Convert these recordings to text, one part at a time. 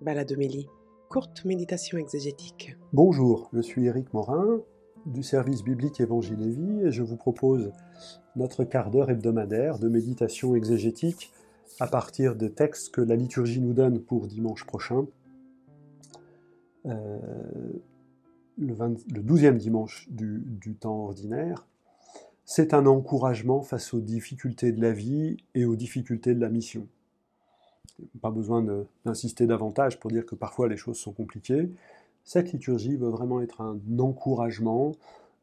Baladomélie, courte méditation exégétique. Bonjour, je suis Éric Morin du service biblique Évangile et Vie et je vous propose notre quart d'heure hebdomadaire de méditation exégétique à partir de textes que la liturgie nous donne pour dimanche prochain, euh, le, 12e dimanche du, du temps ordinaire. C'est un encouragement face aux difficultés de la vie et aux difficultés de la mission pas besoin d'insister davantage pour dire que parfois les choses sont compliquées. Cette liturgie veut vraiment être un encouragement.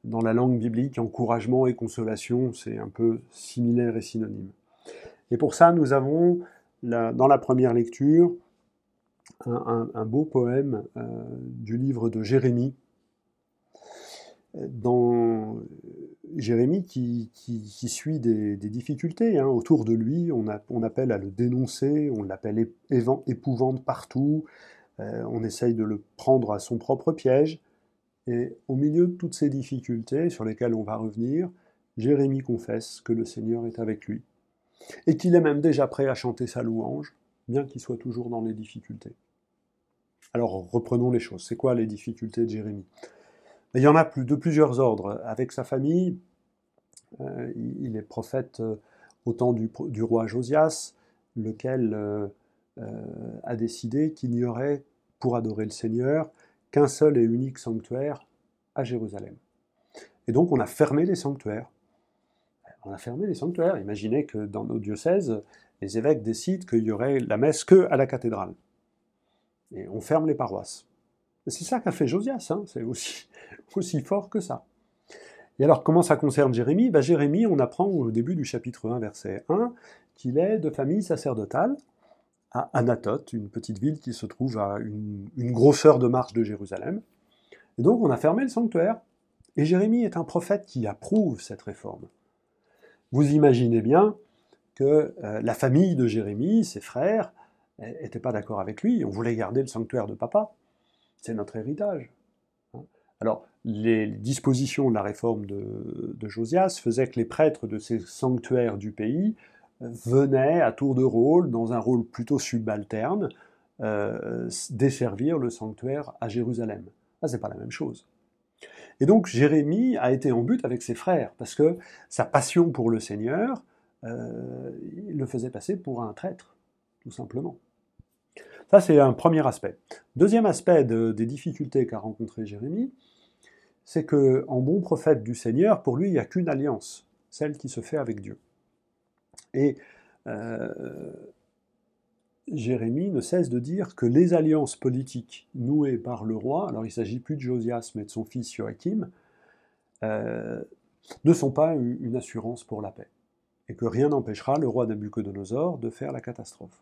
Dans la langue biblique, encouragement et consolation, c'est un peu similaire et synonyme. Et pour ça, nous avons dans la première lecture un, beau poème euh, du livre de Jérémie, dans Jérémie qui, suit des, difficultés. Hein. Autour de lui, on, on, appelle à le dénoncer, on l'appelle épouvante partout, euh, on essaye de le prendre à son propre piège. Et au milieu de toutes ces difficultés sur lesquelles on va revenir, Jérémie confesse que le Seigneur est avec lui. Et qu'il est même déjà prêt à chanter sa louange, bien qu'il soit toujours dans les difficultés. Alors reprenons les choses. C'est quoi les difficultés de Jérémie il y en a plus, de plusieurs ordres. Avec sa famille, euh, il est prophète euh, au temps du, roi Josias, lequel euh, a décidé qu'il n'y aurait, pour adorer le Seigneur, qu'un seul et unique sanctuaire à Jérusalem. Et donc on a fermé les sanctuaires. On a fermé les sanctuaires. Imaginez que dans nos diocèses, les évêques décident qu'il y aurait la messe que à la cathédrale. Et on ferme les paroisses. C'est ça qu'a fait Josias, hein. c'est aussi, fort que ça. Et alors, comment ça concerne Jérémie? Ben, Jérémie, on apprend au début du chapitre 1, verset 1, qu'il est de famille sacerdotale à Anatote, une petite ville qui se trouve à une, grosseur de marche de Jérusalem. Et donc, on a fermé le sanctuaire. Et Jérémie est un prophète qui approuve cette réforme. Vous imaginez bien que euh, la famille de Jérémie, ses frères, n'étaient pas d'accord avec lui. On voulait garder le sanctuaire de papa. C'est notre héritage. Hein. Alors, les dispositions de la réforme de, Josias faisaient que les prêtres de ces sanctuaires du pays euh, venaient à tour de rôle, dans un rôle plutôt subalterne, euh, desservir le sanctuaire à Jérusalem. Là, c'est pas la même chose. Et donc Jérémie a été en but avec ses frères, parce que sa passion pour le Seigneur euh, le faisait passer pour un traître, tout simplement. Ça, c'est un premier aspect. Deuxième aspect des difficultés qu'a rencontré Jérémie, c'est que, en bon prophète du Seigneur, pour lui, il n'y a qu'une alliance, celle qui se fait avec Dieu. Et euh, Jérémie ne cesse de dire que les alliances politiques nouées par le roi, alors il ne s'agit plus de Josias, mais de son fils Joachim, euh, ne sont pas une assurance pour la paix, et que rien n'empêchera le roi Nabucodonosor de faire la catastrophe.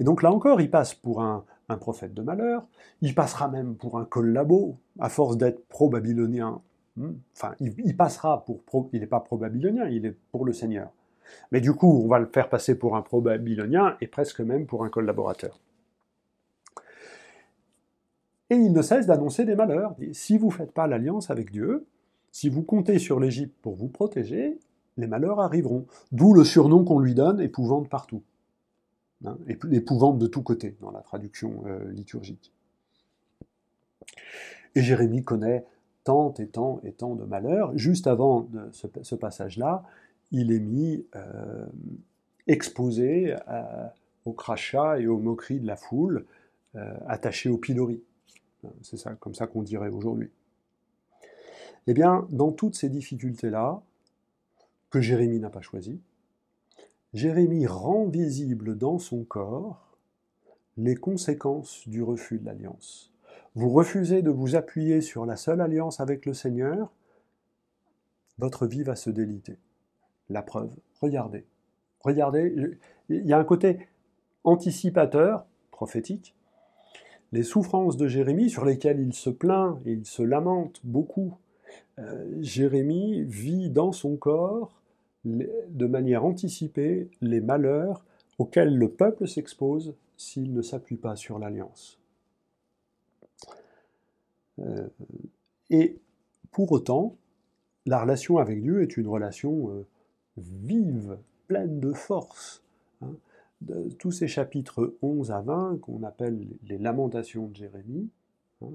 Et donc là encore, il passe pour un, prophète de malheur, il passera même pour un collabo, à force d'être pro-babylonien. Hmm, enfin, il, passera pour pro, il n'est pas pro-babylonien, il est pour le Seigneur. Mais du coup, on va le faire passer pour un pro-babylonien et presque même pour un collaborateur. Et il ne cesse d'annoncer des malheurs. Si vous ne faites pas l'alliance avec Dieu, si vous comptez sur l'Égypte pour vous protéger, les malheurs arriveront. D'où le surnom qu'on lui donne, épouvante partout hein, épouvante de tous côtés dans la traduction euh, liturgique. Et Jérémie connaît tant et tant et tant de malheurs. Juste avant ce, passage-là, il est mis euh, exposé au crachat et aux moqueries de la foule, euh, attaché au pilori. C'est ça, comme ça qu'on dirait aujourd'hui. Eh bien, dans toutes ces difficultés-là, que Jérémie n'a pas choisies, Jérémie rend visible dans son corps les conséquences du refus de l'alliance. Vous refusez de vous appuyer sur la seule alliance avec le Seigneur, votre vie va se déliter. La preuve, regardez. Regardez, il y a un côté anticipateur, prophétique. Les souffrances de Jérémie, sur lesquelles il se plaint et il se lamente beaucoup, euh, Jérémie vit dans son corps de manière anticipée les malheurs auxquels le peuple s'expose s'il ne s'appuie pas sur l'alliance. Euh, et pour autant, la relation avec Dieu est une relation euh, vive, pleine de force. Hein. tous ces chapitres 11 à 20, qu'on appelle les lamentations de Jérémie, hein,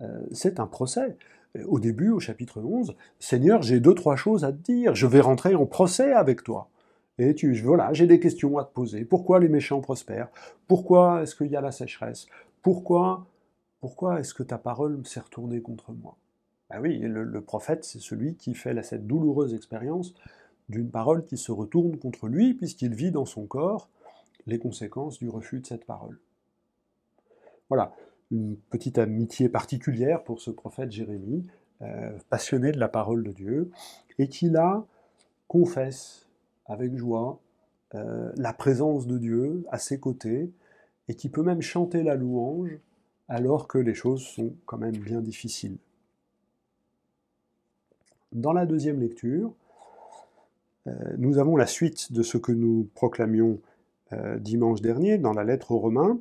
euh, c'est un procès. Au début, au chapitre 11, Seigneur, j'ai deux, trois choses à te dire, je vais rentrer en procès avec toi. Et tu, voilà, j'ai des questions à te poser. Pourquoi les méchants prospèrent? Pourquoi est-ce qu'il y a la sécheresse? Pourquoi, pourquoi est-ce que ta parole s'est retournée contre moi Ben oui, le, le prophète, c'est celui qui fait cette douloureuse expérience d'une parole qui se retourne contre lui, puisqu'il vit dans son corps les conséquences du refus de cette parole. Voilà, une petite amitié particulière pour ce prophète Jérémie, euh, passionné de la parole de Dieu, et qui là confesse avec joie euh, la présence de Dieu à ses côtés, et qui peut même chanter la louange alors que les choses sont quand même bien difficiles. Dans la deuxième lecture, euh, nous avons la suite de ce que nous proclamions dimanche dernier dans la lettre aux Romains.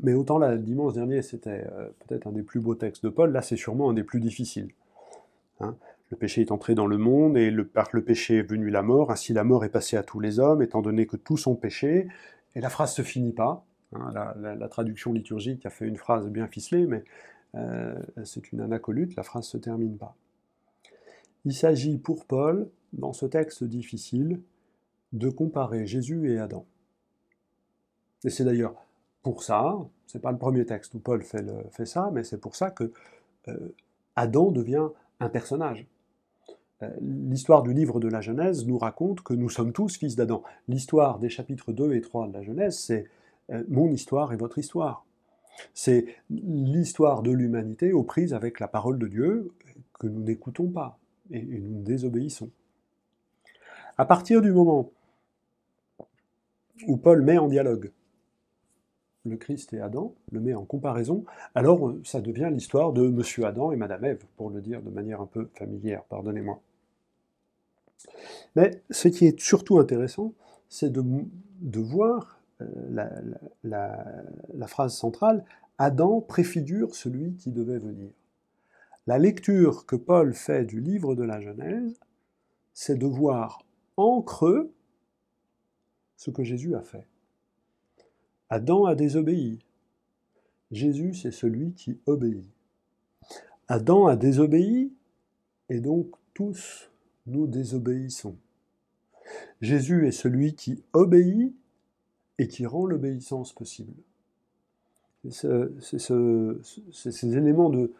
Mais autant la dimanche dernier, c'était euh, peut-être un des plus beaux textes de Paul, là c'est sûrement un des plus difficiles. Hein. le péché est entré dans le monde, et le, par le péché est venu la mort, ainsi la mort est passée à tous les hommes, étant donné que tous ont péché. Et la phrase se finit pas. Hein. la, traduction liturgique a fait une phrase bien ficelée, mais c'est une anacolute, la phrase se termine pas. Il s'agit pour Paul dans ce texte difficile de comparer Jésus et Adam. Et c'est d'ailleurs pour ça, c'est pas le premier texte où Paul fait, ça, mais c'est pour ça que euh, Adam devient un personnage. Euh, l'histoire du livre de la Genèse nous raconte que nous sommes tous fils d'Adam. L'histoire des chapitres 2 et 3 de la Genèse, c'est euh, mon histoire et votre histoire. C'est l'histoire de l'humanité aux prises avec la parole de Dieu que nous n'écoutons pas et nous désobéissons. À partir du moment où Paul met en dialogue le Christ et Adam, le met en comparaison, alors euh, ça devient l'histoire de Monsieur Adam et Madame Ève, pour le dire de manière un peu familière, pardonnez-moi. Mais ce qui est surtout intéressant, c'est de, voir euh, la phrase centrale, Adam préfigure celui qui devait venir. La lecture que Paul fait du livre de la Genèse, c'est de voir en creux ce que Jésus a fait. Adam a désobéi. Jésus, c'est celui qui obéit. Adam a désobéi, et donc tous nous désobéissons. Jésus est celui qui obéit et qui rend l'obéissance possible. C'est ces éléments de,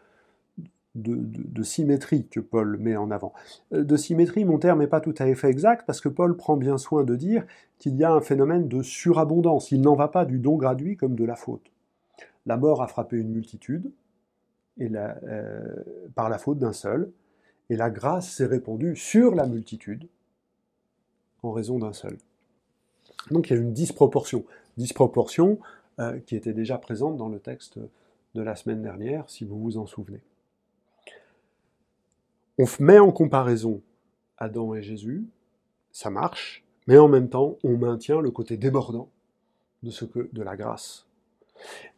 de, symétrie que Paul met en avant. Euh, de symétrie, mon terme n'est pas tout à fait exact parce que Paul prend bien soin de dire qu'il y a un phénomène de surabondance. Il n'en va pas du don gratuit comme de la faute. La mort a frappé une multitude et euh, par la faute d'un seul, et la grâce s'est répandue sur la multitude en raison d'un seul. Donc il y a une disproportion, disproportion euh, qui était déjà présente dans le texte de la semaine dernière, si vous vous en souvenez. On met en comparaison Adam et Jésus, ça marche, mais en même temps, on maintient le côté débordant de, ce que, de la grâce.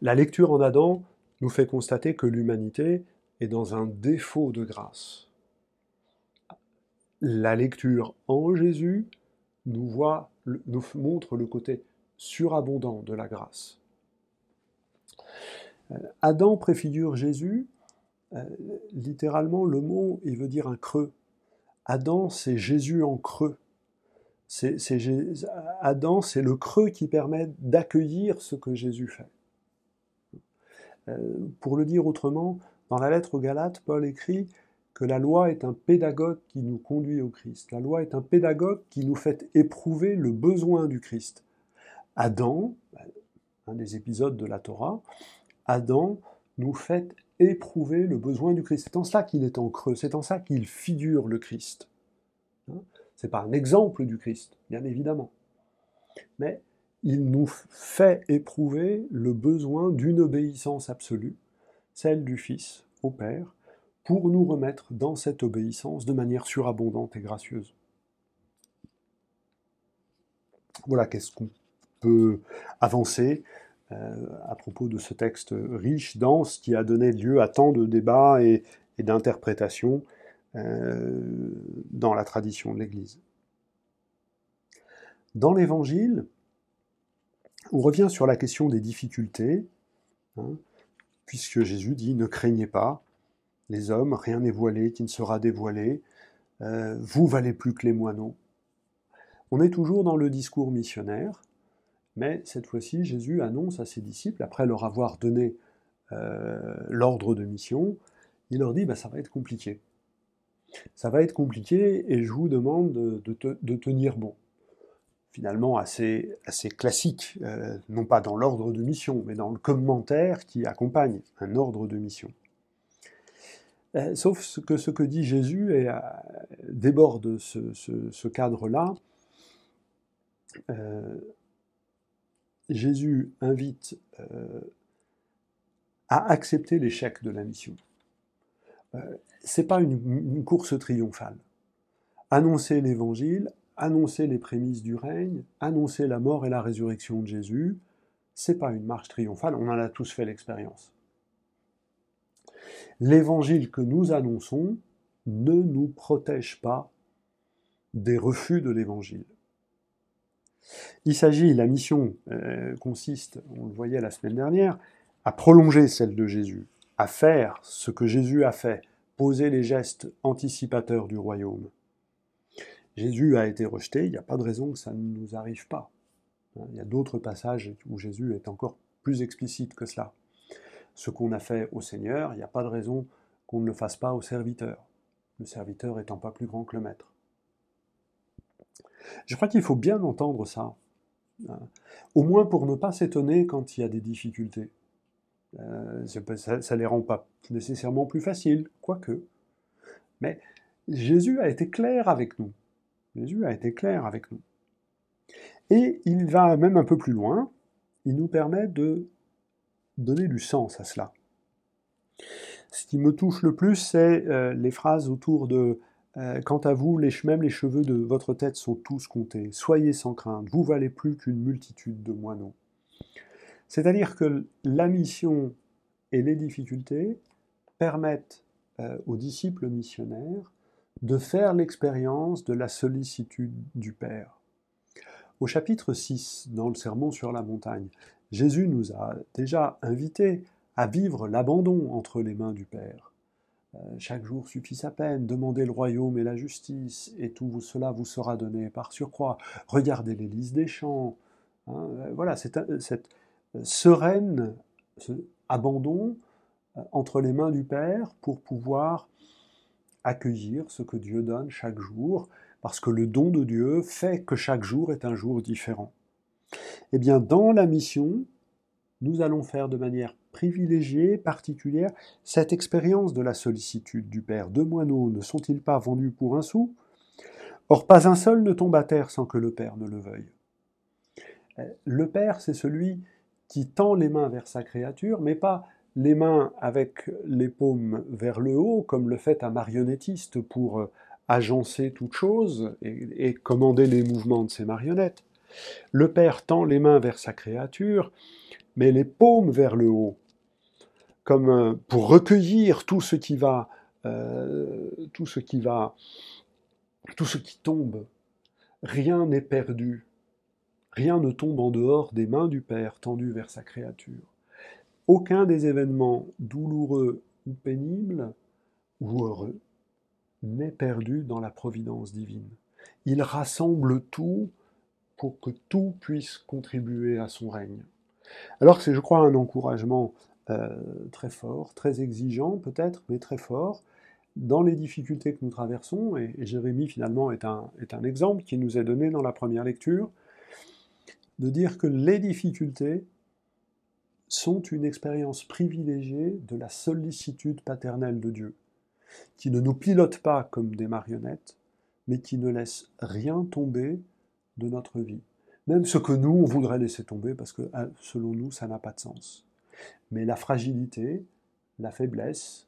La lecture en Adam nous fait constater que l'humanité est dans un défaut de grâce. La lecture en Jésus nous, montre le côté surabondant de la grâce. Euh, Adam préfigure Jésus littéralement, le mot, il veut dire un creux. Adam, c'est Jésus en creux. C'est, Adam, c'est le creux qui permet d'accueillir ce que Jésus fait. Euh, pour le dire autrement, dans la lettre aux Galates, Paul écrit que la loi est un pédagogue qui nous conduit au Christ. La loi est un pédagogue qui nous fait éprouver le besoin du Christ. Adam, un des épisodes de la Torah, Adam nous fait éprouver le besoin du Christ. C'est en ça qu'il est en creux, c'est en ça qu'il figure le Christ. Hein? C'est pas un exemple du Christ, bien évidemment. Mais il nous fait éprouver le besoin d'une obéissance absolue, celle du Fils au Père, pour nous remettre dans cette obéissance de manière surabondante et gracieuse. Voilà qu'est-ce qu'on peut avancer à propos de ce texte riche, dense, qui a donné lieu à tant de débats et, d'interprétations euh, dans la tradition de l'Église. Dans l'Évangile, On revient sur la question des difficultés, hein, puisque Jésus dit ne craignez pas, les hommes, rien n'est voilé qui ne sera dévoilé, euh, vous valez plus que les moineaux. On est toujours dans le discours missionnaire, mais cette fois-ci, Jésus annonce à ses disciples, après leur avoir donné euh, l'ordre de mission, il leur dit bah, ça va être compliqué. Ça va être compliqué et je vous demande de tenir bon finalement assez, classique, euh, non pas dans l'ordre de mission, mais dans le commentaire qui accompagne un ordre de mission. Euh, sauf que ce que dit Jésus déborde ce, cadre-là. Jésus invite à accepter l'échec de la mission. Ce n'est pas une course triomphale. Annoncer l'évangile, annoncer les prémices du règne, annoncer la mort et la résurrection de Jésus, c'est pas une marche triomphale, on en a tous fait l'expérience. L'évangile que nous annonçons ne nous protège pas des refus de l'évangile. Il s'agit, la mission euh, consiste, on le voyait la semaine dernière, à prolonger celle de Jésus, à faire ce que Jésus a fait, poser les gestes anticipateurs du royaume. Jésus a été rejeté, il n'y a pas de raison que ça ne nous arrive pas. Hein, il y a d'autres passages où Jésus est encore plus explicite que cela. Ce qu'on a fait au Seigneur, il n'y a pas de raison qu'on ne le fasse pas au serviteur, le serviteur étant pas plus grand que le maître. Je crois qu'il faut bien entendre ça, hein, au moins pour ne pas s'étonner quand il y a des difficultés. Euh, ça ne les rend pas nécessairement plus faciles, quoique. Mais Jésus a été clair avec nous. Jésus a été clair avec nous. Et il va même un peu plus loin, il nous permet de donner du sens à cela. Ce qui me touche le plus, c'est euh, les phrases autour de euh, Quant à vous, les, même les cheveux de votre tête sont tous comptés. Soyez sans crainte, vous valez plus qu'une multitude de moineaux. C'est-à-dire que la mission et les difficultés permettent euh, aux disciples missionnaires de faire l'expérience de la sollicitude du Père. Au chapitre 6, dans le Sermon sur la montagne, Jésus nous a déjà invités à vivre l'abandon entre les mains du Père. Euh, chaque jour suffit sa peine, demandez le royaume et la justice, et tout cela vous sera donné par surcroît. Regardez lys des champs. Hein, euh, voilà, cette, cette sereine ce abandon euh, entre les mains du Père pour pouvoir accueillir ce que Dieu donne chaque jour, parce que le don de Dieu fait que chaque jour est un jour différent. Eh bien, dans la mission, nous allons faire de manière privilégiée, particulière, cette expérience de la sollicitude du Père. Deux moineaux ne sont-ils pas vendus pour un sou? Or, pas un seul ne tombe à terre sans que le Père ne le veuille. Le Père, c'est celui qui tend les mains vers sa créature, mais pas les mains avec les paumes vers le haut, comme le fait un marionnettiste pour euh, agencer toute chose et, commander les mouvements de ses marionnettes. Le Père tend les mains vers sa créature, mais les paumes vers le haut, comme euh, pour recueillir tout ce qui va, euh, tout ce qui va, tout ce qui tombe. Rien n'est perdu. Rien ne tombe en dehors des mains du Père tendues vers sa créature. Aucun des événements douloureux ou pénibles ou heureux n'est perdu dans la providence divine. Il rassemble tout pour que tout puisse contribuer à son règne. Alors c'est, je crois, un encouragement très fort, très exigeant peut-être, mais très fort, dans les difficultés que nous traversons, et, Jérémie finalement est un, est un exemple qui nous est donné dans la première lecture, de dire que les difficultés sont une expérience privilégiée de la sollicitude paternelle de Dieu, qui ne nous pilote pas comme des marionnettes, mais qui ne laisse rien tomber de notre vie. Même ce que nous, on voudrait laisser tomber, parce que ah, selon nous, ça n'a pas de sens. Mais la fragilité, la faiblesse,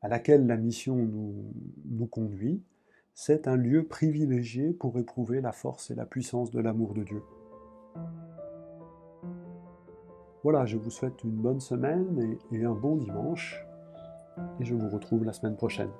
à laquelle la mission nous, nous conduit, c'est un lieu privilégié pour éprouver la force et la puissance de l'amour de Dieu. Voilà, je vous souhaite une bonne semaine et, et un bon dimanche. Et je vous retrouve la semaine prochaine.